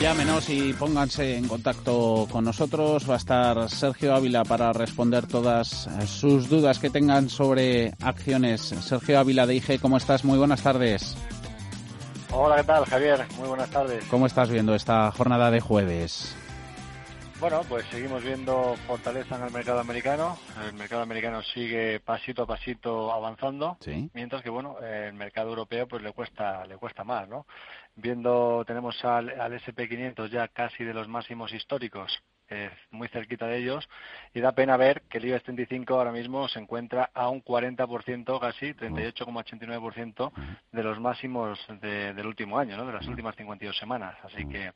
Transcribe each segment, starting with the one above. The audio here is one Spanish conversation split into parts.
Llámenos y pónganse en contacto con nosotros. Va a estar Sergio Ávila para responder todas sus dudas que tengan sobre acciones. Sergio Ávila de IG, ¿cómo estás? Muy buenas tardes. Hola, ¿qué tal, Javier? Muy buenas tardes. ¿Cómo estás viendo esta jornada de jueves? Bueno, pues seguimos viendo fortaleza en el mercado americano. El mercado americano sigue pasito a pasito avanzando, mientras que bueno, el mercado europeo pues le cuesta le cuesta más, ¿no? Viendo tenemos al, S&P 500 ya casi de los máximos históricos, eh, muy cerquita de ellos, y da pena ver que el IBEX 35 ahora mismo se encuentra a un 40%, casi 38,89% de los máximos del último año, ¿no? De las últimas 52 semanas, así que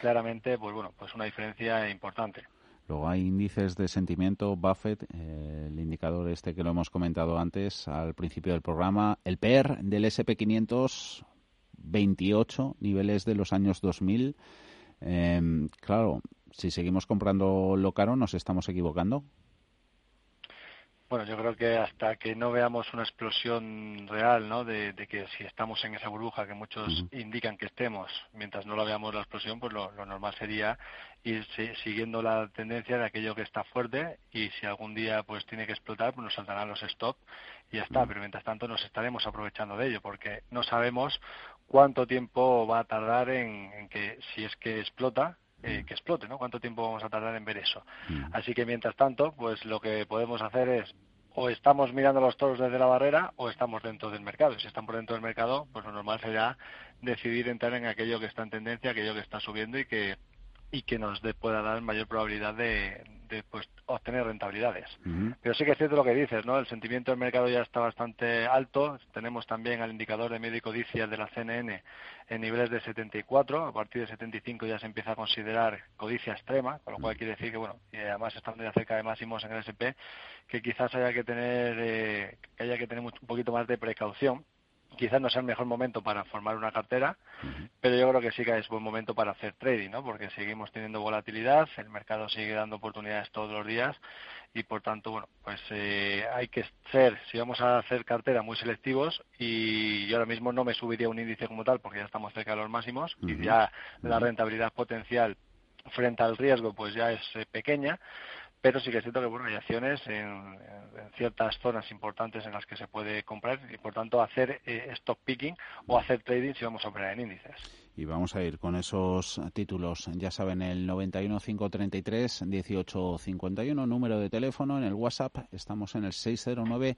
claramente, pues bueno, pues una diferencia importante. Luego hay índices de sentimiento, Buffett, eh, el indicador este que lo hemos comentado antes al principio del programa, el PER del SP500, 28 niveles de los años 2000. Em, claro, si seguimos comprando lo caro, nos estamos equivocando. Bueno, yo creo que hasta que no veamos una explosión real, ¿no? De, que si estamos en esa burbuja que muchos indican que estemos, mientras no la veamos la explosión, pues lo, normal sería ir siguiendo la tendencia de aquello que está fuerte y si algún día pues tiene que explotar, pues nos saltarán los stop y ya está. Pero mientras tanto nos estaremos aprovechando de ello porque no sabemos cuánto tiempo va a tardar en que si es que explota eh, que explote, ¿no? ¿Cuánto tiempo vamos a tardar en ver eso? Así que mientras tanto, pues lo que podemos hacer es o estamos mirando los toros desde la barrera o estamos dentro del mercado. Y si estamos dentro del mercado, pues lo normal será decidir entrar en aquello que está en tendencia, aquello que está subiendo y que y que nos pueda dar mayor probabilidad de, pues, obtener rentabilidades. Pero sí que es cierto lo que dices, ¿no? El sentimiento del mercado ya está bastante alto. Tenemos también al indicador de medio codicia de la CNN en niveles de 74. A partir de 75 ya se empieza a considerar codicia extrema, con lo cual quiere decir que, bueno, y además estando ya cerca de máximos en el SP, que quizás haya que tener, eh, que haya que tener un poquito más de precaución quizás no sea el mejor momento para formar una cartera, pero yo creo que sí que es buen momento para hacer trading, ¿no? Porque seguimos teniendo volatilidad, el mercado sigue dando oportunidades todos los días y por tanto, bueno, pues eh, hay que ser, si vamos a hacer cartera, muy selectivos y yo ahora mismo no me subiría un índice como tal porque ya estamos cerca de los máximos y ya la rentabilidad potencial frente al riesgo pues ya es eh, pequeña pero sí que siento que bueno hay acciones en, ciertas zonas importantes en las que se puede comprar y por tanto hacer eh, stock picking o hacer trading si vamos a operar en índices. Y vamos a ir con esos títulos, ya saben, el 91533 1851, número de teléfono, en el WhatsApp estamos en el 609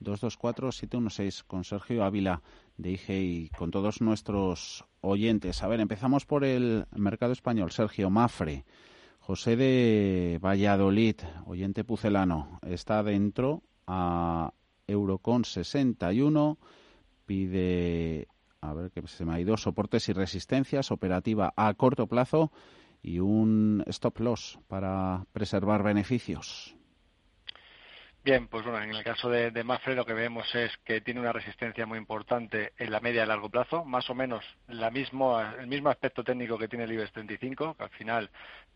224 716 con Sergio Ávila de IG y con todos nuestros oyentes. A ver, empezamos por el mercado español. Sergio Mafre. José de Valladolid, oyente pucelano, está dentro a Eurocon 61, pide, a ver que se me ha ido, soportes y resistencias, operativa a corto plazo y un stop loss para preservar beneficios. Bien, pues bueno, en el caso de, de, Mafre lo que vemos es que tiene una resistencia muy importante en la media y largo plazo, más o menos la mismo, el mismo aspecto técnico que tiene el IBEX 35, que al final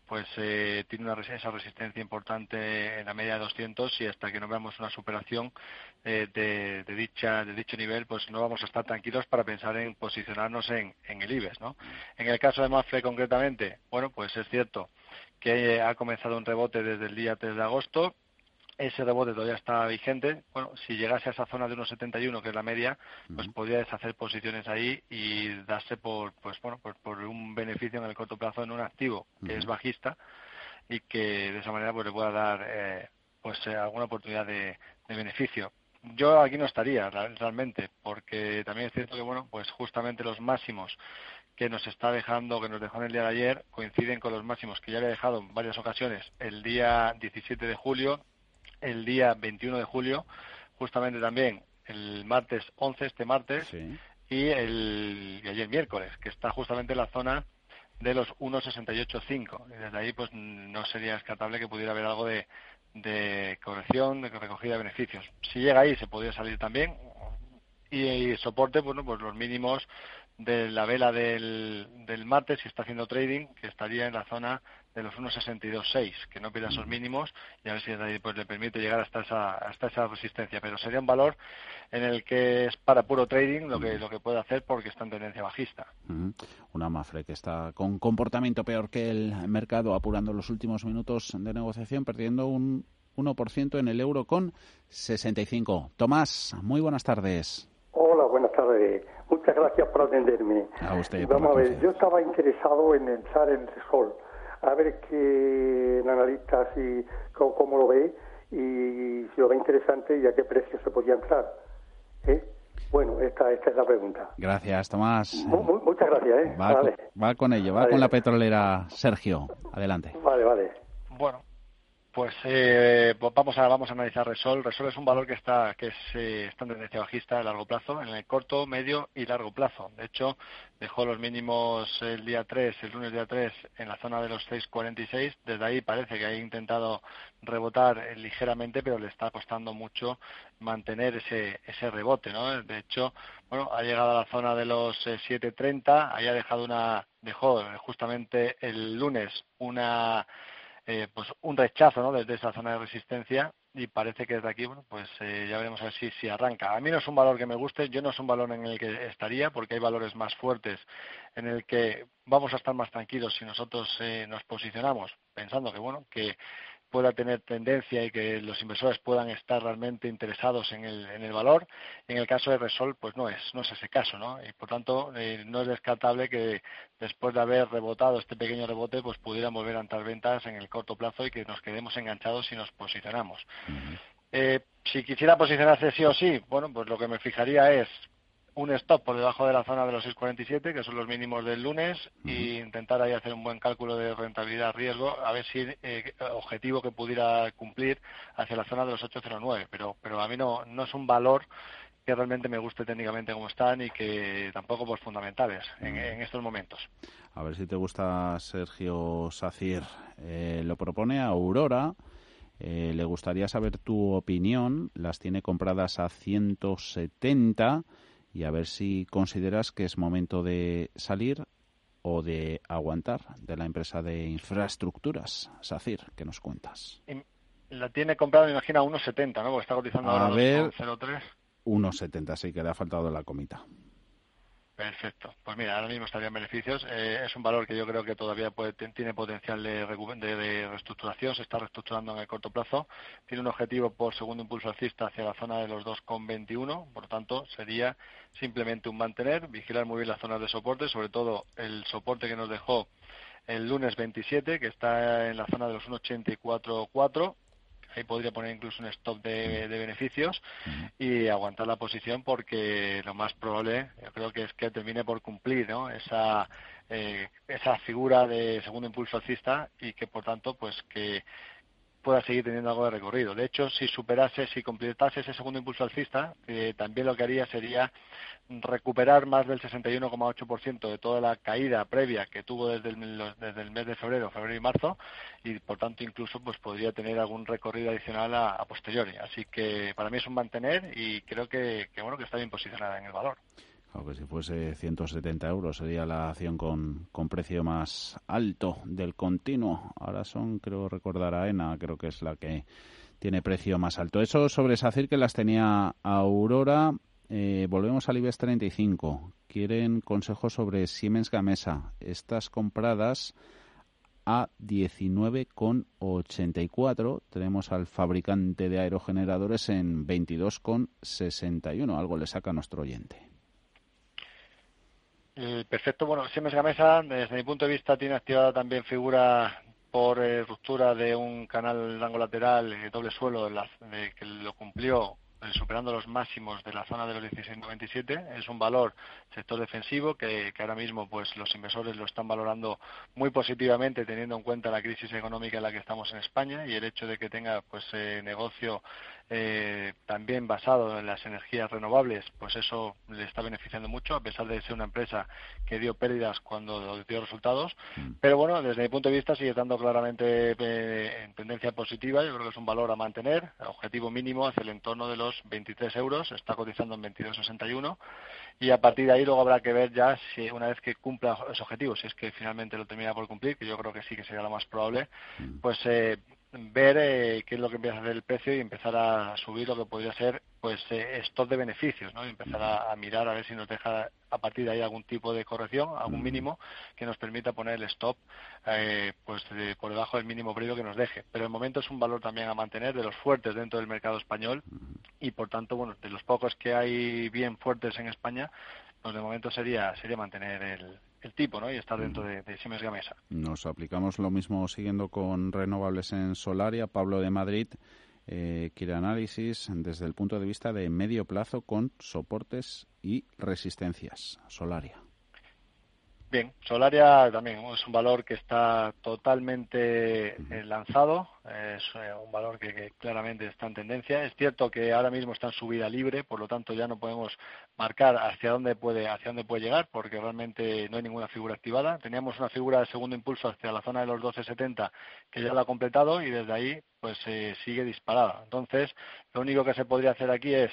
pues eh, tiene una esa resistencia importante en la media de 200 y hasta que no veamos una superación eh, de, dicha de dicho nivel, pues no vamos a estar tranquilos para pensar en posicionarnos en, en el IBEX, ¿no? En el caso de Mafre concretamente, bueno, pues es cierto que ha comenzado un rebote desde el día 3 de agosto ese rebote todavía está vigente. Bueno, si llegase a esa zona de 1,71, que es la media, pues podría deshacer posiciones ahí y darse por, pues bueno, por, por un beneficio en el corto plazo en un activo que es bajista y que de esa manera pues le pueda dar eh, pues eh, alguna oportunidad de, beneficio. Yo aquí no estaría realmente, porque también es cierto que bueno, pues justamente los máximos que nos está dejando, que nos dejó en el día de ayer, coinciden con los máximos que ya había dejado en varias ocasiones el día 17 de julio el día 21 de julio, justamente también el martes 11, este martes, y, el, y ayer miércoles, que está justamente en la zona de los 1,68,5. Y desde ahí, pues no sería descartable que pudiera haber algo de, de corrección, de recogida de beneficios. Si llega ahí, se podría salir también. Y, soporte, bueno, pues los mínimos de la vela del, del martes, si está haciendo trading, que estaría en la zona de los 1.62.6, que no pierda esos mínimos y a ver si ahí pues, le permite llegar hasta esa, hasta esa resistencia. Pero sería un valor en el que es para puro trading lo que, lo que puede hacer porque está en tendencia bajista. Una Mafre que está con comportamiento peor que el mercado, apurando los últimos minutos de negociación, perdiendo un 1% en el euro con 65. Tomás, muy buenas tardes. Hola, buenas tardes. Muchas gracias por atenderme. A usted. Vamos a ver, yo estaba interesado en entrar en Resol a ver qué analista si cómo, lo ve y si lo ve interesante y a qué precio se podía entrar. ¿eh? Bueno, esta, esta es la pregunta. Gracias, Tomás. muchas gracias. ¿eh? Va, con, ello, va con la petrolera Sergio. Adelante. Vale, vale. Bueno, pues eh, vamos a vamos a analizar Resol. Resol es un valor que está que es, eh, en tendencia bajista a largo plazo, en el corto, medio y largo plazo. De hecho, dejó los mínimos el día 3, el lunes día 3, en la zona de los 6.46. Desde ahí parece que ha intentado rebotar eh, ligeramente, pero le está costando mucho mantener ese ese rebote, ¿no? De hecho, bueno, ha llegado a la zona de los 7.30, ahí ha dejado una dejó justamente el lunes una eh, pues un rechazo ¿no? desde esa zona de resistencia y parece que desde aquí bueno pues eh, ya veremos a ver si, si arranca a mí no es un valor que me guste yo no es un valor en el que estaría porque hay valores más fuertes en el que vamos a estar más tranquilos si nosotros eh, nos posicionamos pensando que bueno que pueda tener tendencia y que los inversores puedan estar realmente interesados en el, en el valor. En el caso de Resol, pues no es, no es ese caso, ¿no? Y por tanto, eh, no es descartable que después de haber rebotado este pequeño rebote, pues pudieran volver a entrar ventas en el corto plazo y que nos quedemos enganchados si nos posicionamos. Eh, si quisiera posicionarse sí o sí, bueno, pues lo que me fijaría es un stop por debajo de la zona de los 6,47, que son los mínimos del lunes, e intentar ahí hacer un buen cálculo de rentabilidad-riesgo, a ver si eh, objetivo que pudiera cumplir hacia la zona de los 8,09. Pero, pero a mí no, no es un valor que realmente me guste técnicamente como están y que tampoco por fundamentales en, estos momentos. A ver si te gusta Sergio Sacir. Eh, lo propone Aurora. Eh, le gustaría saber tu opinión. Las tiene compradas a 170 y a ver si consideras que es momento de salir o de aguantar de la empresa de infraestructuras. SACIR, ¿qué nos cuentas? La tiene comprada, me imagino, a 1,70, ¿no? Porque está cotizando a ahora 0,3. 1,70, sí, que le ha faltado la comita. Perfecto. Pues mira, ahora mismo estaría en beneficios. Eh, es un valor que yo creo que todavía puede, tiene potencial de, de, reestructuración. Se está reestructurando en el corto plazo. Tiene un objetivo por segundo impulso alcista hacia la zona de los 2,21. Por tanto, sería simplemente un mantener, vigilar muy bien las zonas de soporte, sobre todo el soporte que nos dejó el lunes 27, que está en la zona de los 1,84,4 ahí podría poner incluso un stop de, beneficios y aguantar la posición porque lo más probable yo creo que es que termine por cumplir ¿no? esa eh, esa figura de segundo impulso alcista y que por tanto pues que pueda seguir teniendo algo de recorrido. De hecho, si superase, si completase ese segundo impulso alcista, eh, también lo que haría sería recuperar más del 61,8% de toda la caída previa que tuvo desde el, desde el mes de febrero, febrero y marzo, y por tanto incluso pues podría tener algún recorrido adicional a, posteriori. Así que para mí es un mantener y creo que, que bueno que está bien posicionada en el valor que si fuese 170 euros sería la acción con, con precio más alto del continuo. Ahora son, creo recordar, AENA, creo que es la que tiene precio más alto. Eso sobre SACIR que las tenía Aurora. Eh, volvemos al IBEX 35. Quieren consejos sobre Siemens Gamesa. Estas compradas a 19,84. Tenemos al fabricante de aerogeneradores en 22,61. Algo le saca a nuestro oyente. Eh, perfecto. Bueno, Siemens Gamesa, desde mi punto de vista, tiene activada también figura por eh, ruptura de un canal rango lateral eh, doble suelo que lo cumplió superando los máximos de la zona de los 16.97. Es un valor sector defensivo que, ahora mismo pues los inversores lo están valorando muy positivamente teniendo en cuenta la crisis económica en la que estamos en España y el hecho de que tenga pues negocio eh, también basado en las energías renovables, pues eso le está beneficiando mucho, a pesar de ser una empresa que dio pérdidas cuando dio resultados. Mm. Pero bueno, desde mi punto de vista sigue estando claramente eh, en tendencia positiva. Yo creo que es un valor a mantener. objetivo mínimo hacia el entorno de los 23 euros. Está cotizando en 22,61. Y a partir de ahí luego habrá que ver ya si una vez que cumpla ese objetivo, si es que finalmente lo termina por cumplir, que yo creo que sí que sería lo más probable, mm. pues eh, ver eh, qué es lo que empieza a hacer el precio y empezar a subir lo que podría ser pues eh, stock de beneficios, ¿no? Y empezar a, mirar a ver si nos deja a partir de ahí algún tipo de corrección, algún mínimo que nos permita poner el stop eh, pues por debajo del mínimo previo que nos deje. Pero el momento es un valor también a mantener de los fuertes dentro del mercado español y por tanto, bueno, de los pocos que hay bien fuertes en España, pues de momento sería sería mantener el, el tipo ¿no? y estar dentro de, de Siemens Gamesa. Nos aplicamos lo mismo siguiendo con renovables en Solaria. Pablo de Madrid eh, quiere análisis desde el punto de vista de medio plazo con soportes y resistencias. Solaria. Bien, Solaria también es un valor que está totalmente eh, lanzado, es eh, un valor que, claramente está en tendencia. Es cierto que ahora mismo está en subida libre, por lo tanto ya no podemos marcar hacia dónde puede hacia dónde puede llegar, porque realmente no hay ninguna figura activada. Teníamos una figura de segundo impulso hacia la zona de los 12.70 que ya lo ha completado y desde ahí pues eh, sigue disparada. Entonces, lo único que se podría hacer aquí es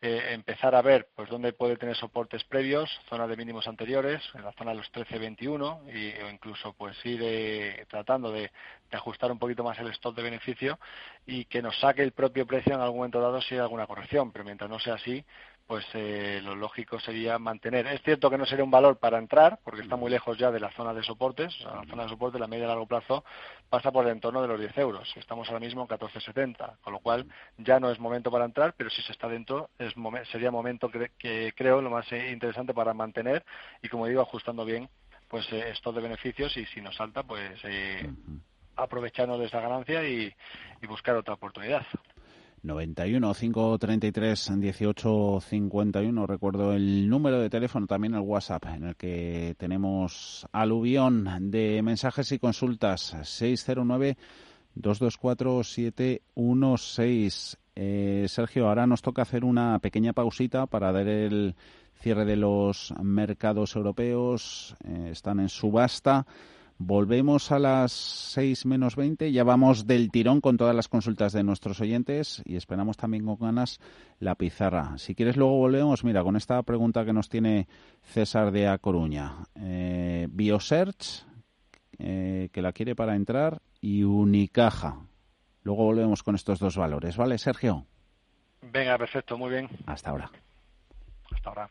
eh, empezar a ver pues dónde puede tener soportes previos, zonas de mínimos anteriores, en la zona de los 13-21 y, o incluso pues ir eh, tratando de, de, ajustar un poquito más el stop de beneficio y que nos saque el propio precio en algún momento dado si hay alguna corrección, pero mientras no sea así, pues eh, lo lógico sería mantener. Es cierto que no sería un valor para entrar, porque está muy lejos ya de la zona de soportes. O sea, la zona de soporte, la media y largo plazo, pasa por el entorno de los 10 euros. Estamos ahora mismo en 14,70, con lo cual ya no es momento para entrar, pero si se está dentro, es sería momento que, creo lo más eh, interesante para mantener y, como digo, ajustando bien pues eh, estos de beneficios y si nos salta, pues eh, aprovecharnos de esa ganancia y buscar otra oportunidad. 91 533 18 51. Recuerdo el número de teléfono, también el WhatsApp, en el que tenemos aluvión de mensajes y consultas. 609 224 716. Eh, Sergio, ahora nos toca hacer una pequeña pausita para ver el cierre de los mercados europeos. Eh, están en subasta. Volvemos a las 6 menos 20. Ya vamos del tirón con todas las consultas de nuestros oyentes y esperamos también con ganas la pizarra. Si quieres, luego volvemos. Mira, con esta pregunta que nos tiene César de A Coruña. Eh, Biosearch, eh, que la quiere para entrar, y Unicaja. Luego volvemos con estos dos valores. ¿Vale, Sergio? Venga, perfecto, muy bien. Hasta ahora. Hasta ahora.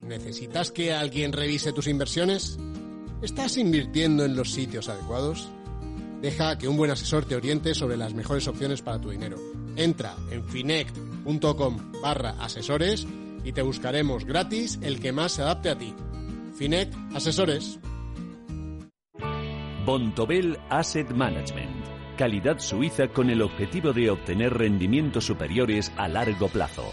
¿Necesitas que alguien revise tus inversiones? ¿Estás invirtiendo en los sitios adecuados? Deja que un buen asesor te oriente sobre las mejores opciones para tu dinero. Entra en finect.com barra asesores y te buscaremos gratis el que más se adapte a ti. Finect Asesores. Bontobel Asset Management. Calidad suiza con el objetivo de obtener rendimientos superiores a largo plazo.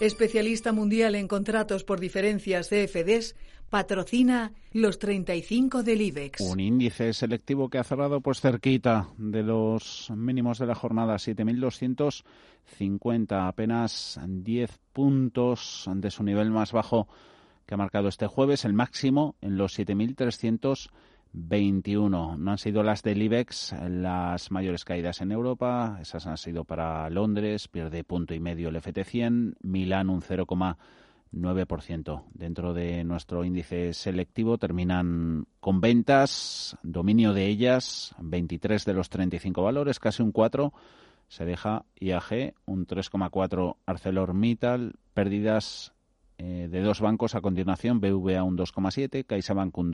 especialista mundial en contratos por diferencias CFDs, patrocina los 35 del IBEX. Un índice selectivo que ha cerrado pues cerquita de los mínimos de la jornada, 7.250, apenas 10 puntos de su nivel más bajo que ha marcado este jueves, el máximo en los 7.300 21. No han sido las del IBEX las mayores caídas en Europa. Esas han sido para Londres, pierde punto y medio el FT100, Milán un 0,9%. Dentro de nuestro índice selectivo terminan con ventas, dominio de ellas, 23 de los 35 valores, casi un 4. Se deja IAG, un 3,4 ArcelorMittal, pérdidas eh, de dos bancos a continuación, BVA un 2,7, CaixaBank un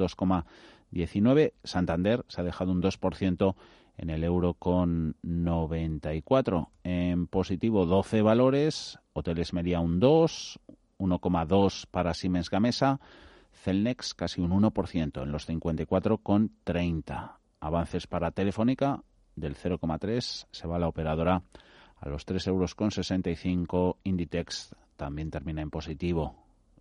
2,19, Santander se ha dejado un 2% en el euro con 94. En positivo 12 valores, Hoteles Media un 2, 1,2 para Siemens Gamesa, Celnex casi un 1% en los 54 con 30. Avances para Telefónica del 0,3 se va la operadora a los 3 euros con 65 Inditex también termina en positivo.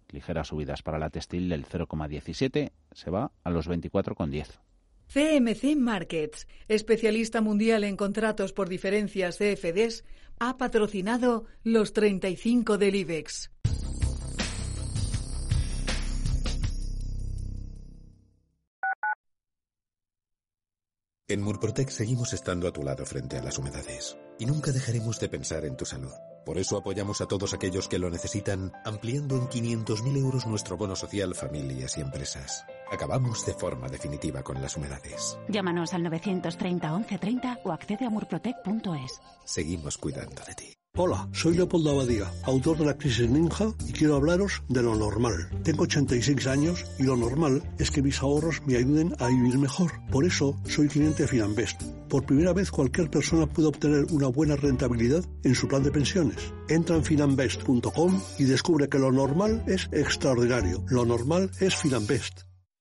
Ligeras subidas para la textil del 0,17 se va a los 24,10. CMC Markets, especialista mundial en contratos por diferencias CFDs, ha patrocinado los 35 del IBEX. En Murprotec seguimos estando a tu lado frente a las humedades y nunca dejaremos de pensar en tu salud. Por eso apoyamos a todos aquellos que lo necesitan, ampliando en 500.000 euros nuestro bono social familias y empresas. Acabamos de forma definitiva con las humedades. Llámanos al 930 1130 o accede a murprotec.es. Seguimos cuidando de ti. Hola, soy Leopoldo Abadía, autor de La Crisis Ninja, y quiero hablaros de lo normal. Tengo 86 años y lo normal es que mis ahorros me ayuden a vivir mejor. Por eso soy cliente de Finanbest. Por primera vez cualquier persona puede obtener una buena rentabilidad en su plan de pensiones. Entra en finanbest.com y descubre que lo normal es extraordinario. Lo normal es Finanbest.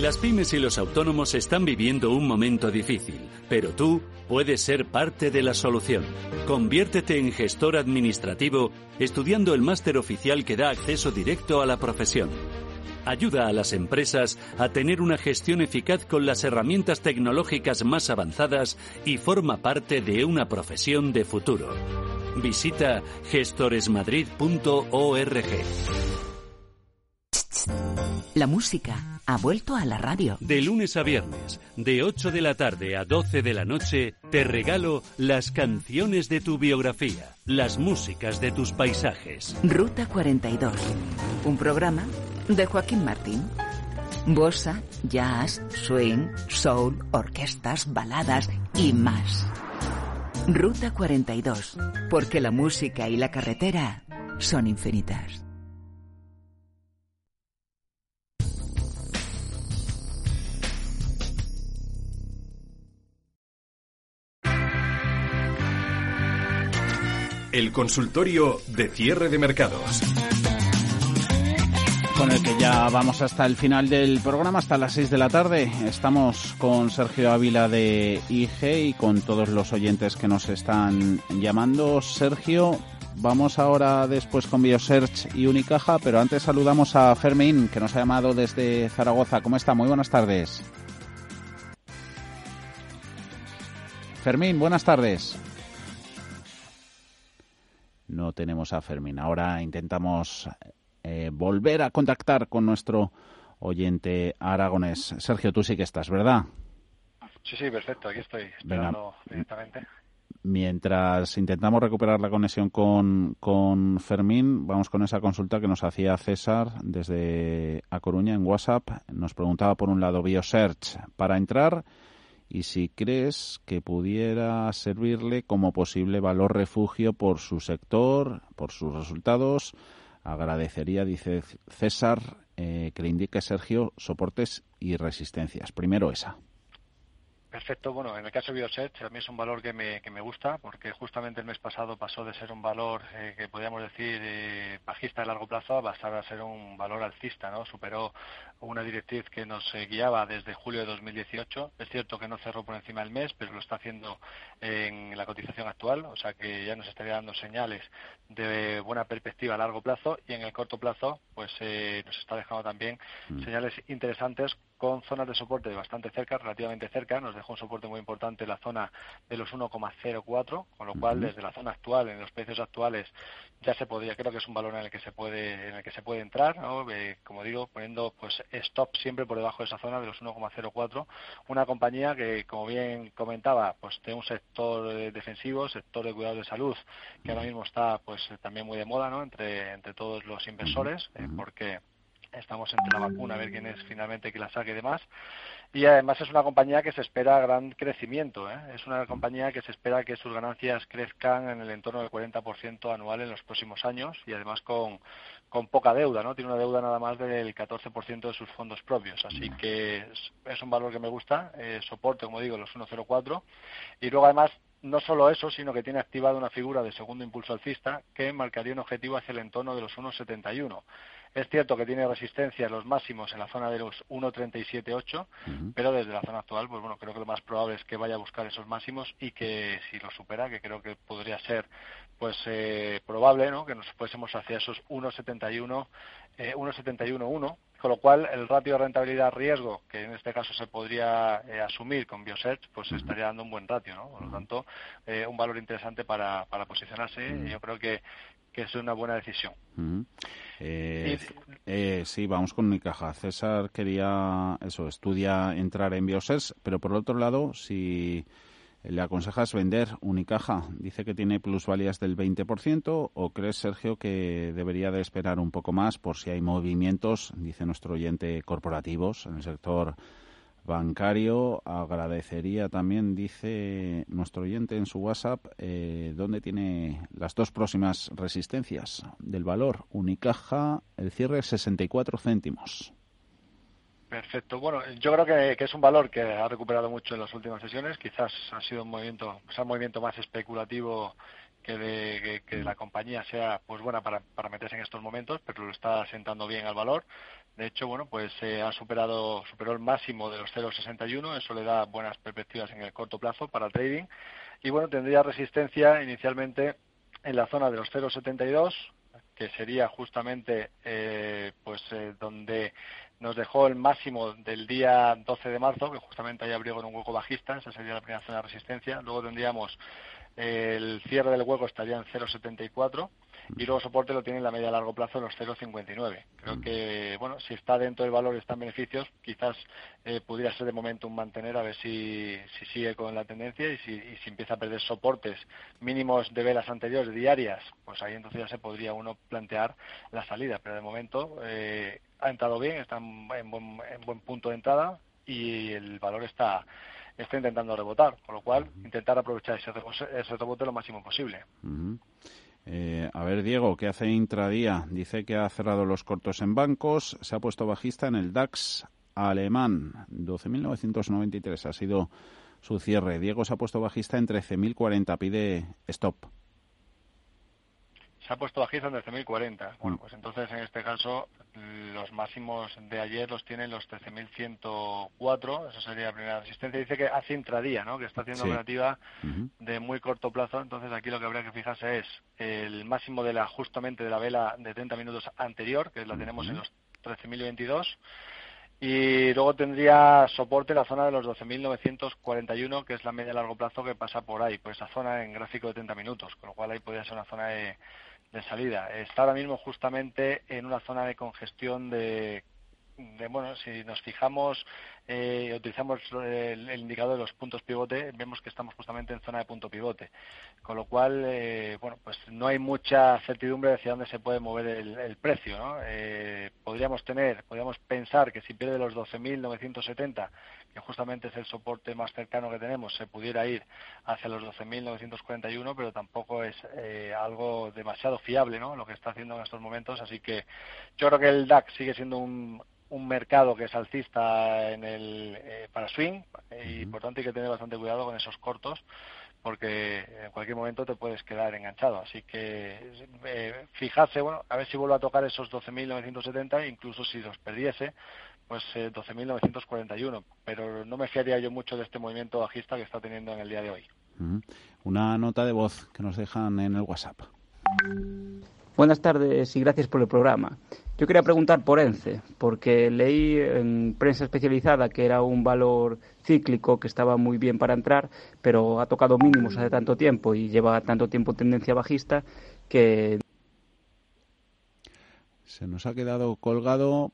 Las pymes y los autónomos están viviendo un momento difícil, pero tú puedes ser parte de la solución. Conviértete en gestor administrativo estudiando el máster oficial que da acceso directo a la profesión. Ayuda a las empresas a tener una gestión eficaz con las herramientas tecnológicas más avanzadas y forma parte de una profesión de futuro. Visita gestoresmadrid.org. La música ha vuelto a la radio. De lunes a viernes, de 8 de la tarde a 12 de la noche, te regalo las canciones de tu biografía, las músicas de tus paisajes. Ruta 42, un programa de Joaquín Martín. Bossa, jazz, swing, soul, orquestas, baladas y más. Ruta 42, porque la música y la carretera son infinitas. El consultorio de cierre de mercados. Con el que ya vamos hasta el final del programa, hasta las 6 de la tarde. Estamos con Sergio Ávila de IG y con todos los oyentes que nos están llamando. Sergio, Vamos ahora después con Biosearch y Unicaja, pero antes saludamos a Fermín, que nos ha llamado desde Zaragoza. ¿Cómo está? Muy buenas tardes. Fermín, buenas tardes. No tenemos a Fermín. Ahora intentamos eh, volver a contactar con nuestro oyente aragonés. Sergio, tú sí que estás, ¿verdad? Sí, sí, perfecto. Aquí estoy esperando directamente. Mientras intentamos recuperar la conexión con, con Fermín, vamos con esa consulta que nos hacía César desde A Coruña en WhatsApp. Nos preguntaba por un lado BioSearch para entrar y si crees que pudiera servirle como posible valor refugio por su sector, por sus resultados. Agradecería, dice César, eh, que le indique Sergio soportes y resistencias. Primero esa. Perfecto. Bueno, en el caso de Bioset, mí es un valor que me, que me gusta porque justamente el mes pasado pasó de ser un valor eh, que podríamos decir eh, bajista a largo plazo a pasar a ser un valor alcista, ¿no? Superó una directriz que nos eh, guiaba desde julio de 2018. Es cierto que no cerró por encima del mes, pero lo está haciendo en la cotización actual, o sea que ya nos estaría dando señales de buena perspectiva a largo plazo y en el corto plazo, pues nos está dejando también mm. señales interesantes con zonas de soporte bastante cerca, relativamente cerca. Nos dejó un soporte muy importante en la zona de los 1,04, con lo cual desde la zona actual, en los precios actuales, ya se podría, creo que es un valor en el que se puede, en el que se puede entrar, eh, como digo, poniendo pues stop siempre por debajo de esa zona de los 1,04. Una compañía que, como bien comentaba, pues tiene un sector defensivo, sector de cuidado de salud, que ahora mismo está pues también muy de moda, ¿no? Entre entre todos los inversores, eh, porque Estamos entre la vacuna, a ver quién es finalmente que la saque y demás. Y además es una compañía que se espera gran crecimiento. ¿eh? Es una compañía que se espera que sus ganancias crezcan en el entorno del 40% anual en los próximos años y además con, con poca deuda. ¿no? Tiene una deuda nada más del 14% de sus fondos propios. Así que es, un valor que me gusta. Eh, soporte, como digo, los 1,04. Y luego además no solo eso, sino que tiene activada una figura de segundo impulso alcista que marcaría un objetivo hacia el entorno de los 1,71. Es cierto que tiene resistencia en los máximos en la zona de los 1.37.8, pero desde la zona actual, pues bueno, creo que lo más probable es que vaya a buscar esos máximos y que si lo supera, que creo que podría ser pues eh, probable, ¿no? Que nos fuésemos hacia esos 1.71, eh, 1.71.1, con lo cual el ratio de rentabilidad riesgo que en este caso se podría eh, asumir con Biosearch pues estaría dando un buen ratio no por lo tanto eh, un valor interesante para, para posicionarse. Yo creo que que es una buena decisión. Eh, eh, sí, vamos con caja. César quería, eso, estudia entrar en Biosers, pero por otro lado, si le aconsejas vender Unicaja, dice que tiene plusvalías del 20%, o crees, Sergio, que debería de esperar un poco más por si hay movimientos, dice nuestro oyente, corporativos en el sector bancario. Agradecería también, dice nuestro oyente en su WhatsApp, eh, dónde tiene las dos próximas resistencias del valor. Unicaja, el cierre 64 céntimos. Perfecto. Bueno, yo creo que, es un valor que ha recuperado mucho en las últimas sesiones. Quizás ha sido un movimiento, pues, un movimiento más especulativo que, de, que, la compañía sea pues buena para, para meterse en estos momentos, pero lo está sentando bien al valor. De hecho, bueno, pues se ha superado, superó el máximo de los 0,61, eso le da buenas perspectivas en el corto plazo para trading. Y bueno, tendría resistencia inicialmente en la zona de los 0,72, que sería justamente eh, pues eh, donde nos dejó el máximo del día 12 de marzo, que justamente ahí abrió con un hueco bajista, esa sería la primera zona de resistencia. Luego tendríamos el cierre del hueco estaría en 0,74 y luego soporte lo tiene en la media a largo plazo en los 0,59. Creo que, bueno, si está dentro del valor y está en beneficios, quizás eh, pudiera ser de momento un mantener a ver si, si sigue con la tendencia y si, si, empieza a perder soportes mínimos de velas anteriores diarias, pues ahí entonces ya se podría uno plantear la salida. Pero de momento eh, ha entrado bien, está en buen, en buen punto de entrada y el valor está está intentando rebotar, con lo cual intentar aprovechar ese, ese rebote lo máximo posible. Eh, a ver, Diego, ¿qué hace intradía? Dice que ha cerrado los cortos en bancos, se ha puesto bajista en el DAX alemán, 12.993 ha sido su cierre. Diego se ha puesto bajista en 13.040, pide stop. Se ha puesto bajista en 13.040. Bueno, mm. pues entonces en este caso los máximos de ayer los tiene los 13.104, esa sería la primera resistencia. Dice que hace intradía, ¿no? que está haciendo operativa de muy corto plazo, entonces aquí lo que habría que fijarse es el máximo de la, justamente de la vela de 30 minutos anterior, que la tenemos en los 13.022, y luego tendría soporte la zona de los 12.941, que es la media a largo plazo que pasa por ahí, por esa zona en gráfico de 30 minutos, con lo cual ahí podría ser una zona de, de salida. Está ahora mismo justamente en una zona de congestión de de, bueno, si nos fijamos eh, utilizamos el, indicador de los puntos pivote, vemos que estamos justamente en zona de punto pivote. Con lo cual, eh, bueno, pues no hay mucha certidumbre hacia dónde se puede mover el, precio. ¿no? Eh, podríamos tener, podríamos pensar que si pierde los 12.970, que justamente es el soporte más cercano que tenemos, se pudiera ir hacia los 12.941, pero tampoco es eh, algo demasiado fiable ¿no? lo que está haciendo en estos momentos. Así que yo creo que el DAX sigue siendo un, un mercado que es alcista en el, eh, para swing y por tanto hay que tener bastante cuidado con esos cortos porque en cualquier momento te puedes quedar enganchado. Así que eh, fijarse, bueno, a ver si vuelve a tocar esos 12.970, incluso si los perdiese, pues eh, 12.941. Pero no me fiaría yo mucho de este movimiento bajista que está teniendo en el día de hoy. Una nota de voz que nos dejan en el WhatsApp. Buenas tardes y gracias por el programa. Yo quería preguntar por ENCE, porque leí en prensa especializada que era un valor cíclico que estaba muy bien para entrar, pero ha tocado mínimos hace tanto tiempo y lleva tanto tiempo tendencia bajista que... Se nos ha quedado colgado.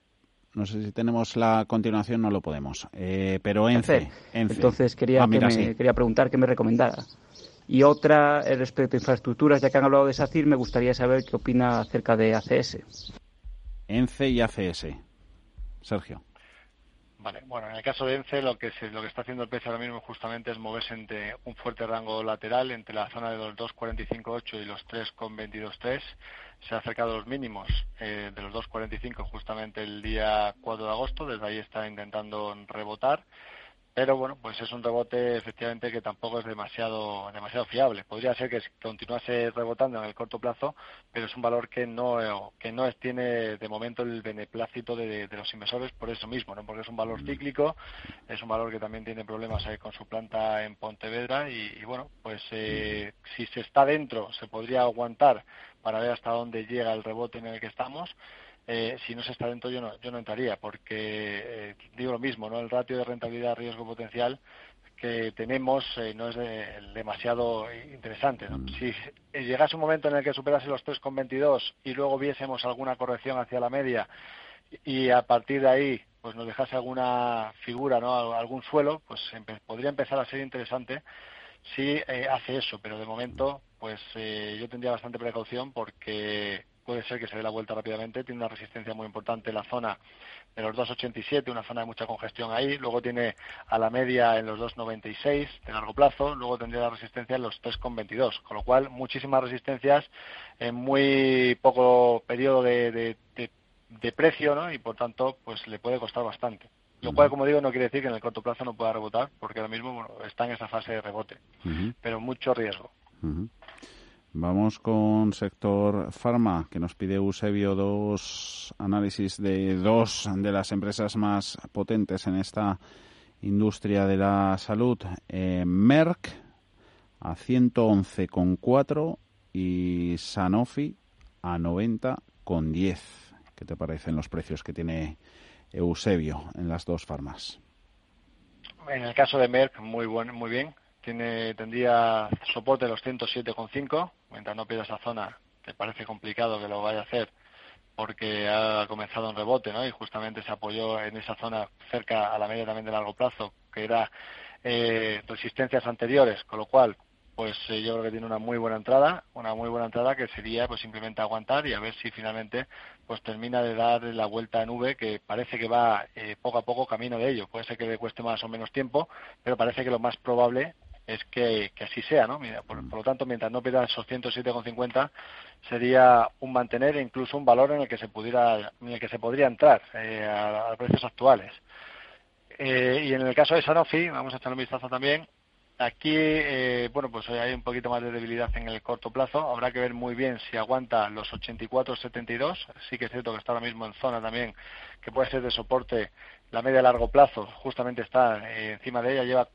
No sé si tenemos la continuación, no lo podemos. Eh, pero ENCE, Entonces quería, ah, quería preguntar qué me recomendara. Y otra eh, respecto a infraestructuras, ya que han hablado de SACIR, me gustaría saber qué opina acerca de ACS. ENCE y ACS. Sergio. Vale, bueno, en el caso de ENCE lo que, se, lo que está haciendo el precio ahora mismo justamente es moverse entre un fuerte rango lateral entre la zona de los 2.45.8 y los 3.22.3. Se ha acercado a los mínimos eh, de los 2.45 justamente el día 4 de agosto, desde ahí está intentando rebotar pero bueno, pues es un rebote efectivamente que tampoco es demasiado demasiado fiable. Podría ser que continuase rebotando en el corto plazo, pero es un valor que no que no tiene de momento el beneplácito de, los inversores por eso mismo, ¿no? Porque es un valor mm. cíclico, es un valor que también tiene problemas ahí con su planta en Pontevedra y, bueno, pues eh, mm. si se está dentro se podría aguantar para ver hasta dónde llega el rebote en el que estamos eh, si no se está dentro yo no, yo no entraría, porque eh, digo lo mismo, ¿no? El ratio de rentabilidad riesgo potencial que tenemos eh, no es demasiado interesante. Mm. Si llegase un momento en el que superase los 3,22 y luego viésemos alguna corrección hacia la media y a partir de ahí pues nos dejase alguna figura, ¿no? algún suelo, pues podría empezar a ser interesante si hace eso, pero de momento pues yo tendría bastante precaución porque puede ser que se dé la vuelta rápidamente. Tiene una resistencia muy importante en la zona de los 2,87, una zona de mucha congestión ahí. Luego tiene a la media en los 2,96 de largo plazo. Luego tendría la resistencia en los 3,22. Con lo cual, muchísimas resistencias en muy poco periodo de, precio, ¿no? Y por tanto, pues le puede costar bastante. Lo cual, como digo, no quiere decir que en el corto plazo no pueda rebotar, porque ahora mismo está en esa fase de rebote. Pero mucho riesgo. Vamos con sector farma, que nos pide Eusebio dos análisis de dos de las empresas más potentes en esta industria de la salud. Eh, Merck a 111,4 y Sanofi a 90,10. ¿Qué te parecen los precios que tiene Eusebio en las dos farmas? En el caso de Merck, muy, buen, muy bien tiene tendría soporte de los 107,5 mientras no pierda esa zona que parece complicado que lo vaya a hacer porque ha comenzado un rebote ¿no? y justamente se apoyó en esa zona cerca a la media también de largo plazo que era eh, resistencias anteriores con lo cual pues eh, yo creo que tiene una muy buena entrada, una muy buena entrada que sería pues simplemente aguantar y a ver si finalmente pues termina de dar la vuelta en V que parece que va eh, poco a poco camino de ello. Puede ser que le cueste más o menos tiempo, pero parece que lo más probable es que, así sea, ¿no? por, lo tanto, mientras no pierda esos 107,50 sería un mantener e incluso un valor en el que se pudiera, en el que se podría entrar eh, a, precios actuales. Eh, y en el caso de Sanofi, vamos a echar un vistazo también, Aquí, eh, bueno, pues hay un poquito más de debilidad en el corto plazo. Habrá que ver muy bien si aguanta los 84-72. Sí que es cierto que está ahora mismo en zona también que puede ser de soporte. La media a largo plazo justamente está eh, encima de ella. Lleva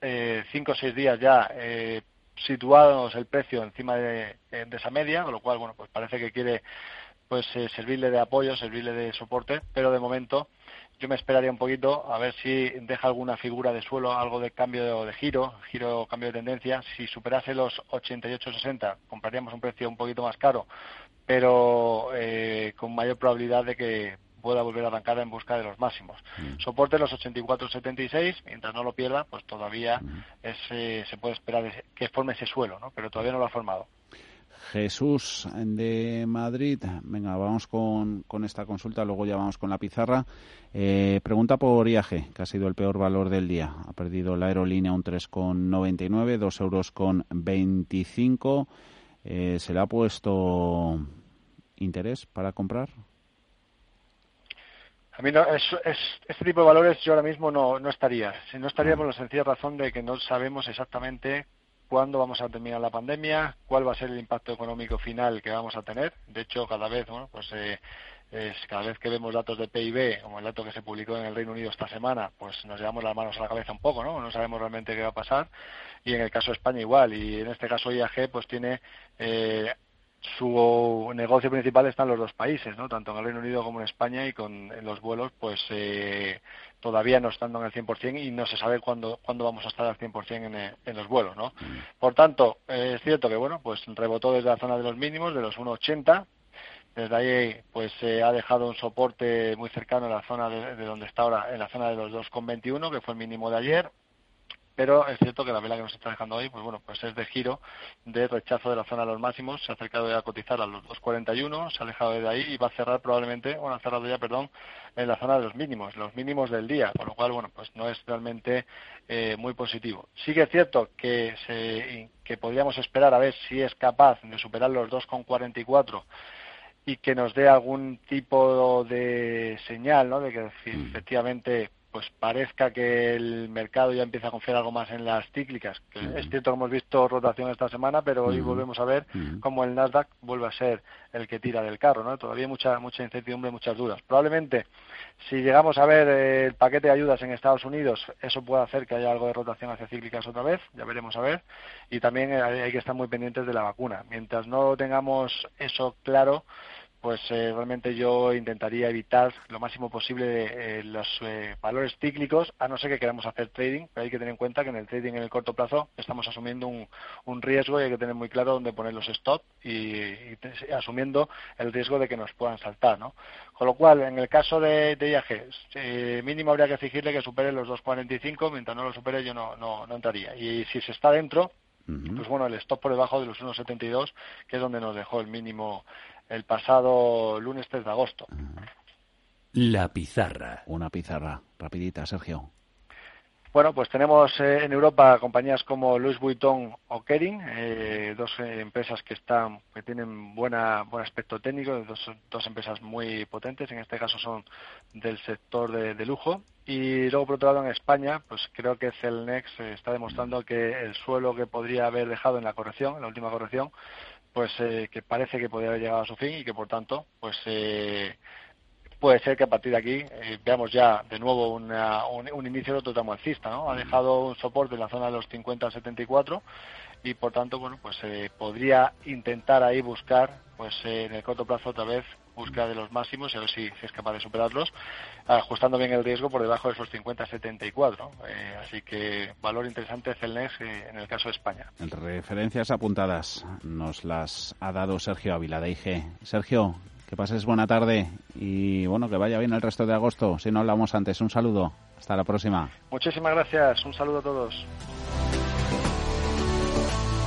eh, cinco o seis días ya eh, situados el precio encima de, de, esa media, con lo cual, bueno, pues parece que quiere pues servirle de apoyo, servirle de soporte, pero de momento yo me esperaría un poquito a ver si deja alguna figura de suelo, algo de cambio de giro, giro cambio de tendencia. Si superase los 88-60, compraríamos un precio un poquito más caro, pero eh, con mayor probabilidad de que pueda volver a arrancar en busca de los máximos. Mm. Soporte los 84-76, mientras no lo pierda, pues todavía mm. eh, se puede esperar que forme ese suelo, ¿no? pero todavía no lo ha formado. Jesús de Madrid. Venga, vamos con, con, esta consulta, luego ya vamos con la pizarra. Eh, pregunta por IAG, que ha sido el peor valor del día. Ha perdido la aerolínea un 3,99, 2 euros con 25. Eh, ¿Se le ha puesto interés para comprar? A mí no, es, este tipo de valores yo ahora mismo no, no estaría. No estaría por la sencilla razón de que no sabemos exactamente cuándo vamos a terminar la pandemia, cuál va a ser el impacto económico final que vamos a tener. De hecho, cada vez, bueno, pues eh, es, cada vez que vemos datos de PIB, como el dato que se publicó en el Reino Unido esta semana, pues nos llevamos las manos a la cabeza un poco, ¿no? No sabemos realmente qué va a pasar. Y en el caso de España igual. Y en este caso IAG, pues tiene eh, su negocio principal está en los dos países, ¿no? tanto en el Reino Unido como en España y con los vuelos pues eh, todavía no estando en el 100% y no se sabe cuándo, cuándo vamos a estar al 100% en, en los vuelos. ¿no? Por tanto, eh, es cierto que bueno pues rebotó desde la zona de los mínimos, de los 1,80, desde ahí pues se ha dejado un soporte muy cercano a la zona de, de, donde está ahora, en la zona de los 2,21, que fue el mínimo de ayer, pero es cierto que la vela que nos está dejando hoy, pues bueno, pues es de giro, de rechazo de la zona de los máximos, se ha acercado ya a cotizar a los 2.41, se ha alejado de ahí y va a cerrar probablemente, bueno, ha cerrado ya, perdón, en la zona de los mínimos, los mínimos del día, con lo cual, bueno, pues no es realmente eh, muy positivo. Sí que es cierto que, se, que podríamos esperar a ver si es capaz de superar los 2.44 y que nos dé algún tipo de señal, ¿no? De que mm. efectivamente pues parezca que el mercado ya empieza a confiar algo más en las cíclicas. Es cierto que hemos visto rotación esta semana, pero hoy volvemos a ver cómo el Nasdaq vuelve a ser el que tira del carro, ¿no? Todavía hay mucha mucha incertidumbre, muchas dudas. Probablemente si llegamos a ver el paquete de ayudas en Estados Unidos, eso puede hacer que haya algo de rotación hacia cíclicas otra vez, ya veremos a ver. Y también hay que estar muy pendientes de la vacuna. Mientras no tengamos eso claro, pues eh, realmente yo intentaría evitar lo máximo posible eh, los eh, valores cíclicos, a no ser que queramos hacer trading, pero hay que tener en cuenta que en el trading en el corto plazo estamos asumiendo un, un riesgo y hay que tener muy claro dónde poner los stop y, asumiendo el riesgo de que nos puedan saltar, ¿no? Con lo cual, en el caso de, de IAG, mínimo habría que exigirle que supere los 2.45, mientras no lo supere yo no, no, no entraría. Y si se está dentro, pues bueno, el stop por debajo de los 1.72, que es donde nos dejó el mínimo el pasado lunes 3 de agosto. La pizarra. Una pizarra. Rapidita, Sergio. Bueno, pues tenemos eh, en Europa compañías como Louis Vuitton o Kering, eh, dos eh, empresas que están que tienen buena buen aspecto técnico, dos, dos empresas muy potentes, en este caso son del sector de, de, lujo. Y luego, por otro lado, en España, pues creo que Celnex está demostrando que el suelo que podría haber dejado en la corrección, en la última corrección, pues eh, que parece que podría haber llegado a su fin y que por tanto pues eh, puede ser que a partir de aquí eh, veamos ya de nuevo una, un, un, inicio de otro tramo alcista ¿no? ha dejado un soporte en la zona de los 50 74 y por tanto bueno pues podría intentar ahí buscar pues en el corto plazo otra vez búsqueda de los máximos y a ver si, es capaz de superarlos, ajustando bien el riesgo por debajo de esos 50-74. Eh, así que valor interesante Celnex eh, en el caso de España. Referencias apuntadas nos las ha dado Sergio Ávila de IG. Sergio, que pases buena tarde y bueno, que vaya bien el resto de agosto. Si no hablamos antes, un saludo. Hasta la próxima. Muchísimas gracias. Un saludo a todos.